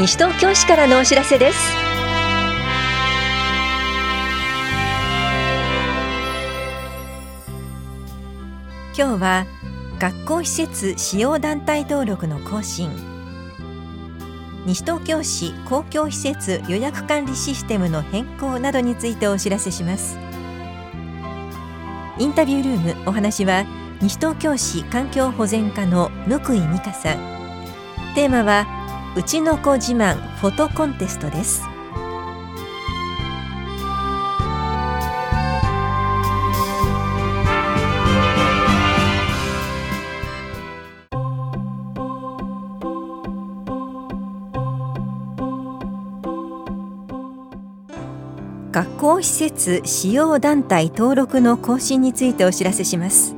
西東京市からのお知らせです。今日は学校施設使用団体登録の更新。西東京市公共施設予約管理システムの変更などについてお知らせします。インタビュールームお話は西東京市環境保全課の向井美香さん。テーマはうちの子自慢フォトコンテストです。学校施設使用団体登録の更新についてお知らせします。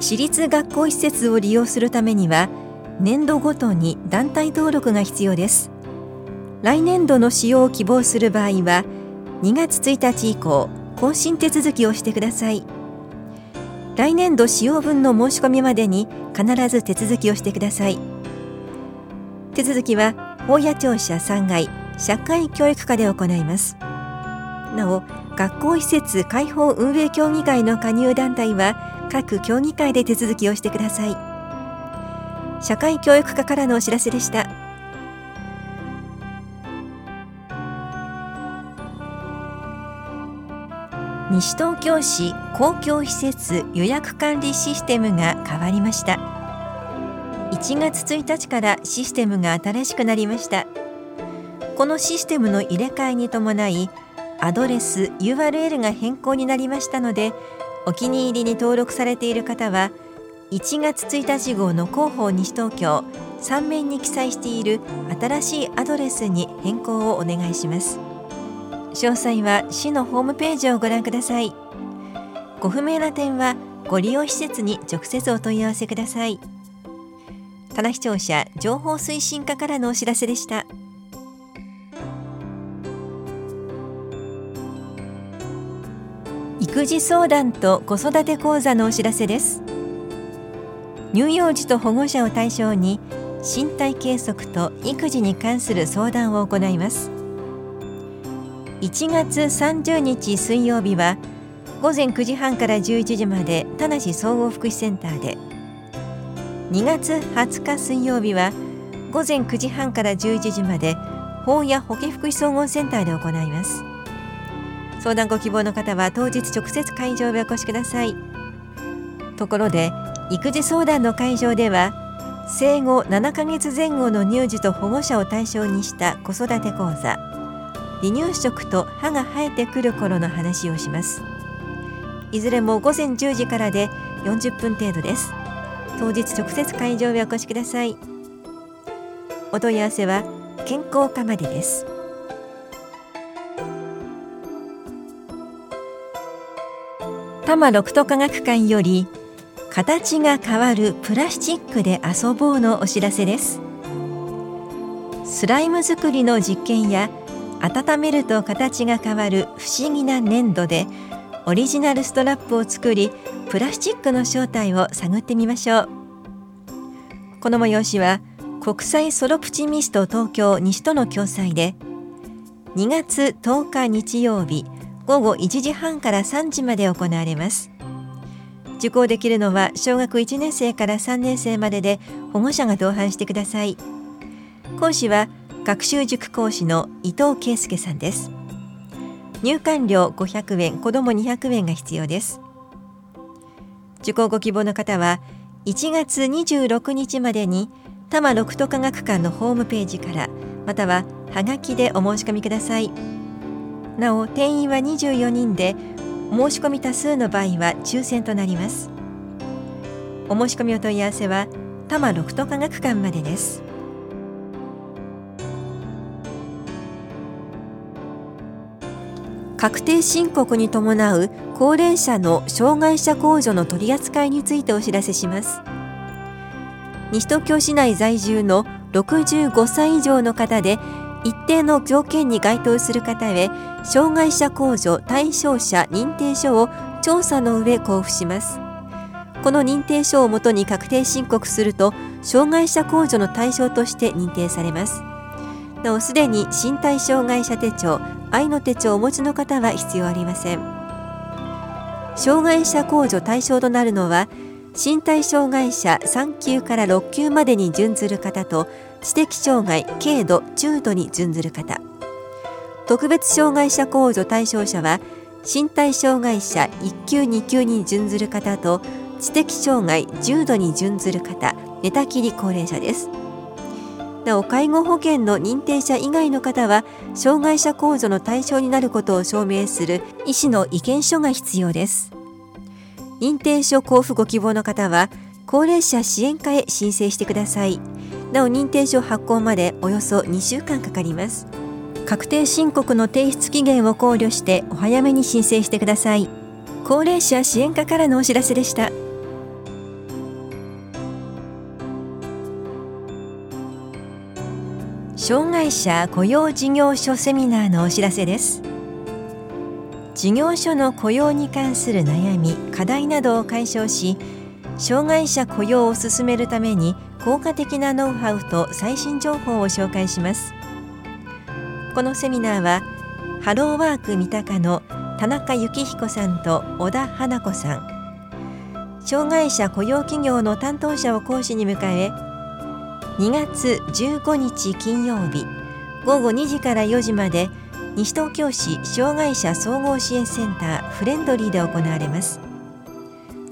私立学校施設を利用するためには年度ごとに団体登録が必要です。来年度の使用を希望する場合は2月1日以降更新手続きをしてください。来年度使用分の申し込みまでに必ず手続きをしてください。手続きは法や庁舎3階社会教育課で行います。なお学校施設開放運営協議会の加入団体は各協議会で手続きをしてください。社会教育課からのお知らせでした。西東京市公共施設予約管理システムが変わりました。1月1日からシステムが新しくなりました。このシステムの入れ替えに伴いアドレス URL が変更になりましたのでお気に入りに登録されている方は1月1日号の広報西東京3面に記載している新しいアドレスに変更をお願いします。詳細は市のホームページをご覧ください。ご不明な点はご利用施設に直接お問い合わせください。棚視聴者情報推進課からのお知らせでした。育児相談と子育て講座のお知らせです。乳幼児と保護者を対象に身体計測と育児に関する相談を行います。1月30日水曜日は午前9時半から11時まで田無総合福祉センターで2月20日水曜日は午前9時半から11時まで法や保健福祉総合センターで行います。相談ご希望の方は当日直接会場へお越しください。ところで育児相談の会場では生後7ヶ月前後の乳児と保護者を対象にした子育て講座離乳食と歯が生えてくる頃の話をします。いずれも午前10時からで40分程度です。当日直接会場へお越しください。お問い合わせは健康課までです。多摩六都科学館より形が変わるプラスチックで遊ぼうのお知らせです。スライム作りの実験や温めると形が変わる不思議な粘土でオリジナルストラップを作りプラスチックの正体を探ってみましょう。この催しは国際ソロプチミスト東京西との共催で2月10日日曜日午後1時半から3時まで行われます。受講できるのは小学1年生から3年生までで保護者が同伴してください。講師は学習塾講師の伊藤圭介さんです。入館料500円子ども200円が必要です。受講ご希望の方は1月26日までに多摩六都科学館のホームページからまたははがきでお申し込みください。なお定員は24人で申し込み多数の場合は抽選となります。お申し込みお問い合わせは多摩六都科学館までです。確定申告に伴う高齢者の障害者控除の取り扱いについてお知らせします。西東京市内在住の65歳以上の方で一定の条件に該当する方へ障害者控除対象者認定書を調査の上交付します。この認定書をもとに確定申告すると障害者控除の対象として認定されます。なおすでに身体障害者手帳愛の手帳をお持ちの方は必要ありません。障害者控除対象となるのは身体障害者3級から6級までに準ずる方と知的障害軽度中度に準ずる方。特別障害者控除対象者は身体障害者1級2級に準ずる方と知的障害重度に準ずる方寝たきり高齢者です。なお介護保険の認定者以外の方は障害者控除の対象になることを証明する医師の意見書が必要です。認定書交付ご希望の方は高齢者支援課へ申請してください。なお認定書発行までおよそ2週間かかります。確定申告の提出期限を考慮してお早めに申請してください。高齢者支援課からのお知らせでした。障害者雇用事業所セミナーのお知らせです。事業所の雇用に関する悩み課題などを解消し障害者雇用を進めるために効果的なノウハウと最新情報を紹介します。このセミナーはハローワーク三鷹の田中幸彦さんと小田花子さん。障害者雇用企業の担当者を講師に迎え2月15日金曜日午後2時から4時まで西東京市障害者総合支援センターフレンドリーで行われます。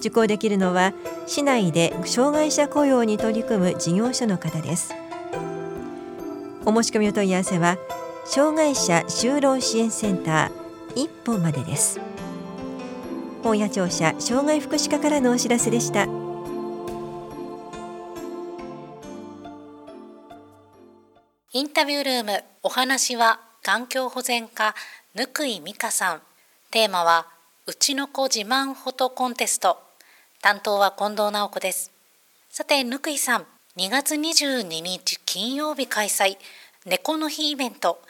受講できるのは市内で障害者雇用に取り組む事業所の方です。お申し込みお問い合わせは障害者就労支援センター一本までです。本屋庁舎障害福祉課からのお知らせでした。インタビュールームお話は環境保全課ぬくい美香さん。テーマはうちの子自慢フォトコンテスト。担当は近藤直子です。さてぬくいさん2月22日金曜日開催猫の日イベント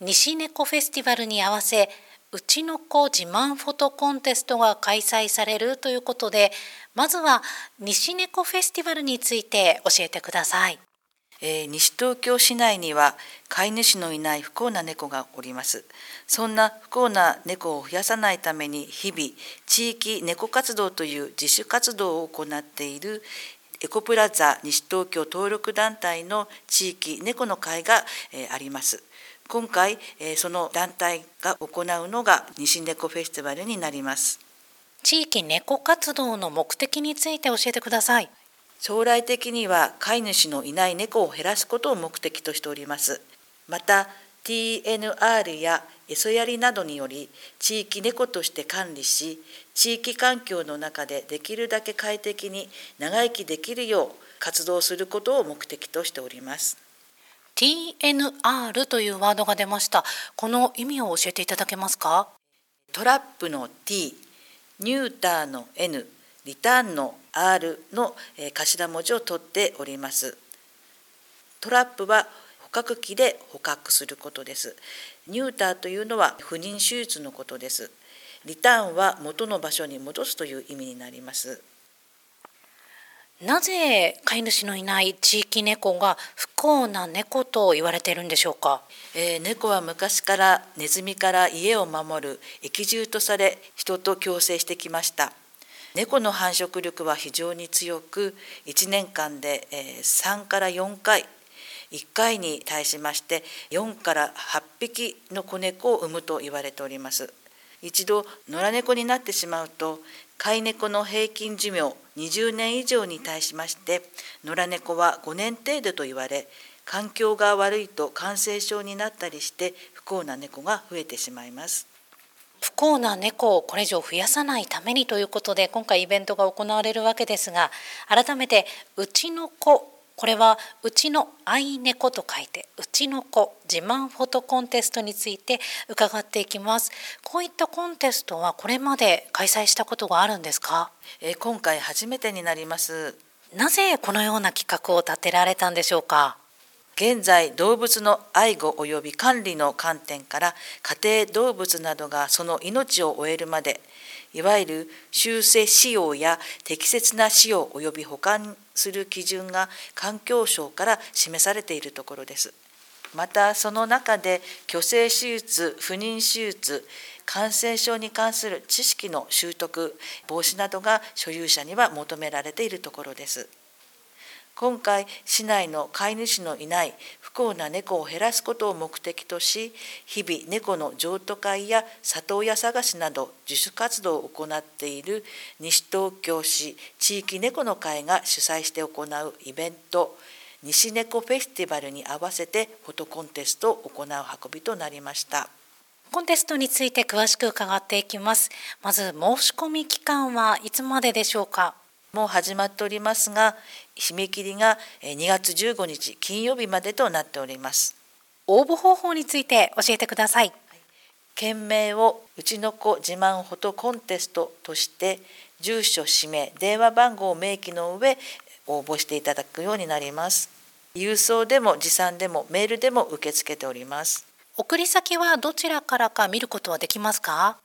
西猫フェスティバルに合わせうちの子自慢フォトコンテストが開催されるということでまずは西猫フェスティバルについて教えてください。えー、西東京市内には飼い主のいない不幸な猫がおります。そんな不幸な猫を増やさないために日々地域猫活動という自主活動を行っているエコプラザ西東京登録団体の地域猫の会が、えー、あります。今回、えー、その団体が行うのが西猫フェスティバルになります。地域猫活動の目的について教えてください。将来的には飼い主のいない猫を減らすことを目的としております。また TNR や餌やりなどにより地域猫として管理し地域環境の中でできるだけ快適に長生きできるよう活動することを目的としております。TNR というワードが出ました。この意味を教えていただけますか？トラップの T ニューターの N リターンの R の頭文字を取っております。トラップは捕獲器で捕獲することです。ニューターというのは不妊手術のことです。リターンは元の場所に戻すという意味になります。なぜ飼い主のいない地域猫が不幸な猫と言われているんでしょうか、えー、猫は昔からネズミから家を守る益獣とされ人と共生してきました猫の繁殖力は非常に強く1年間で3から4回1回に対しまして4から8匹の子猫を産むと言われております。一度野良猫になってしまうと飼い猫の平均寿命20年以上に対しまして野良猫は5年程度と言われ環境が悪いと感染症になったりして不幸な猫が増えてしまいます。不幸な猫をこれ以上増やさないためにということで今回イベントが行われるわけですが改めて「うちの子」これは「うちの愛猫」と書いて「うちの子自慢フォトコンテスト」について伺っていきます。こういったコンテストはこれまで開催したことがあるんですか、え今回初めてになります。なぜこのような企画を立てられたんでしょうか？現在動物の愛護及び管理の観点から家庭動物などがその命を終えるまでいわゆる修正使用や適切な使用及び保管する基準が環境省から示されているところです。またその中で虚勢手術不妊手術感染症に関する知識の習得防止などが所有者には求められているところです。今回市内の飼い主のいない不幸な猫を減らすことを目的とし日々猫の譲渡会や里親探しなど自主活動を行っている西東京市地域猫の会が主催して行うイベント西猫フェスティバルに合わせてフォトコンテストを行う運びとなりました。コンテストについて詳しく伺っていきます。まず申し込み期間はいつまででしょうか？もう始まっておりますが、締め切りが2月15日金曜日までとなっております。応募方法について教えてください。件名をうちの子自慢フォトコンテストとして住所氏名電話番号を明記の上応募していただくようになります郵送でも持参でもメールでも受け付けております送り先はどちらからか見ることはできますか？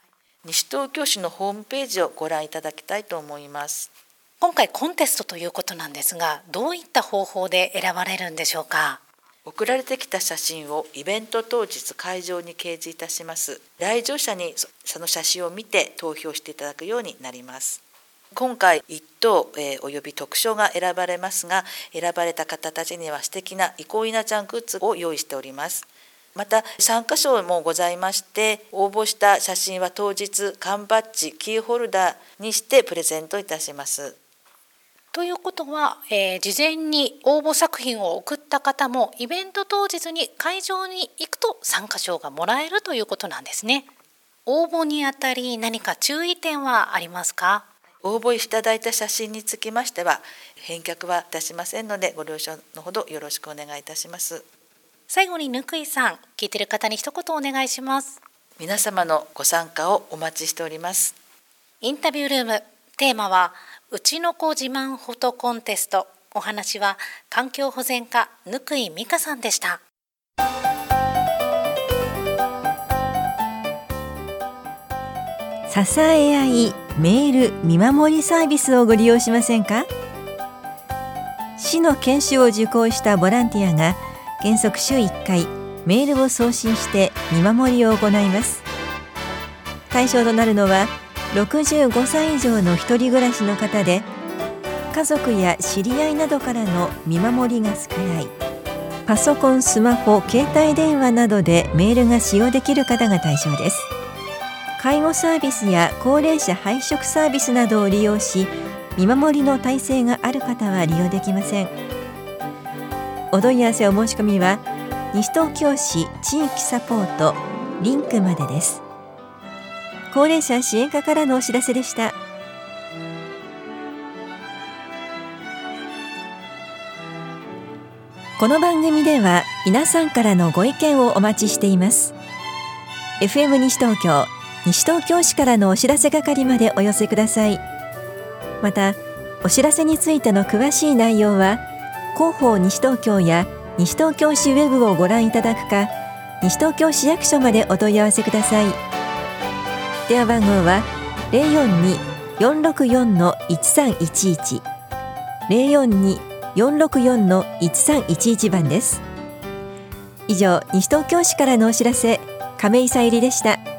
西東京市のホームページをご覧いただきたいと思います今回コンテストということなんですがどういった方法で選ばれるんでしょうか？送られてきた写真をイベント当日会場に掲示いたします。来場者にその写真を見て投票していただくようになります。今回1等、えー、および特賞が選ばれますが選ばれた方たちには素敵な憩いなちゃんグッズを用意しております。また参加賞もございまして応募した写真は当日缶バッジキーホルダーにしてプレゼントいたします。ということは、えー、事前に応募作品を送った方もイベント当日に会場に行くと参加賞がもらえるということなんですね。応募にあたり何か注意点はありますか？応募いただいた写真につきましては返却はいたしませんのでご了承のほどよろしくお願いいたします。最後にぬくいさん聞いてる方に一言お願いします。皆様のご参加をお待ちしております。インタビュールームテーマはうちの子自慢フォトコンテスト。お話は環境保全課ぬくい美香さんでした。支え合いメール見守りサービスをご利用しませんか？市の研修を受講したボランティアが原則週1回メールを送信して見守りを行います。対象となるのは65歳以上の一人暮らしの方で家族や知り合いなどからの見守りが少ないパソコン、スマホ、携帯電話などでメールが使用できる方が対象です。介護サービスや高齢者配食サービスなどを利用し見守りの体制がある方は利用できません。お問い合わせお申し込みは西東京市地域サポートリンクまでです。高齢者支援課からのお知らせでした。この番組では皆さんからのご意見をお待ちしています。FM 西東京西東京市からのお知らせ係までお寄せください。またお知らせについての詳しい内容は広報西東京や西東京市ウェブをご覧いただくか西東京市役所までお問い合わせください。電話番号は042-464-1311 042-464-1311番です。以上西東京市からのお知らせ亀井さゆりでした。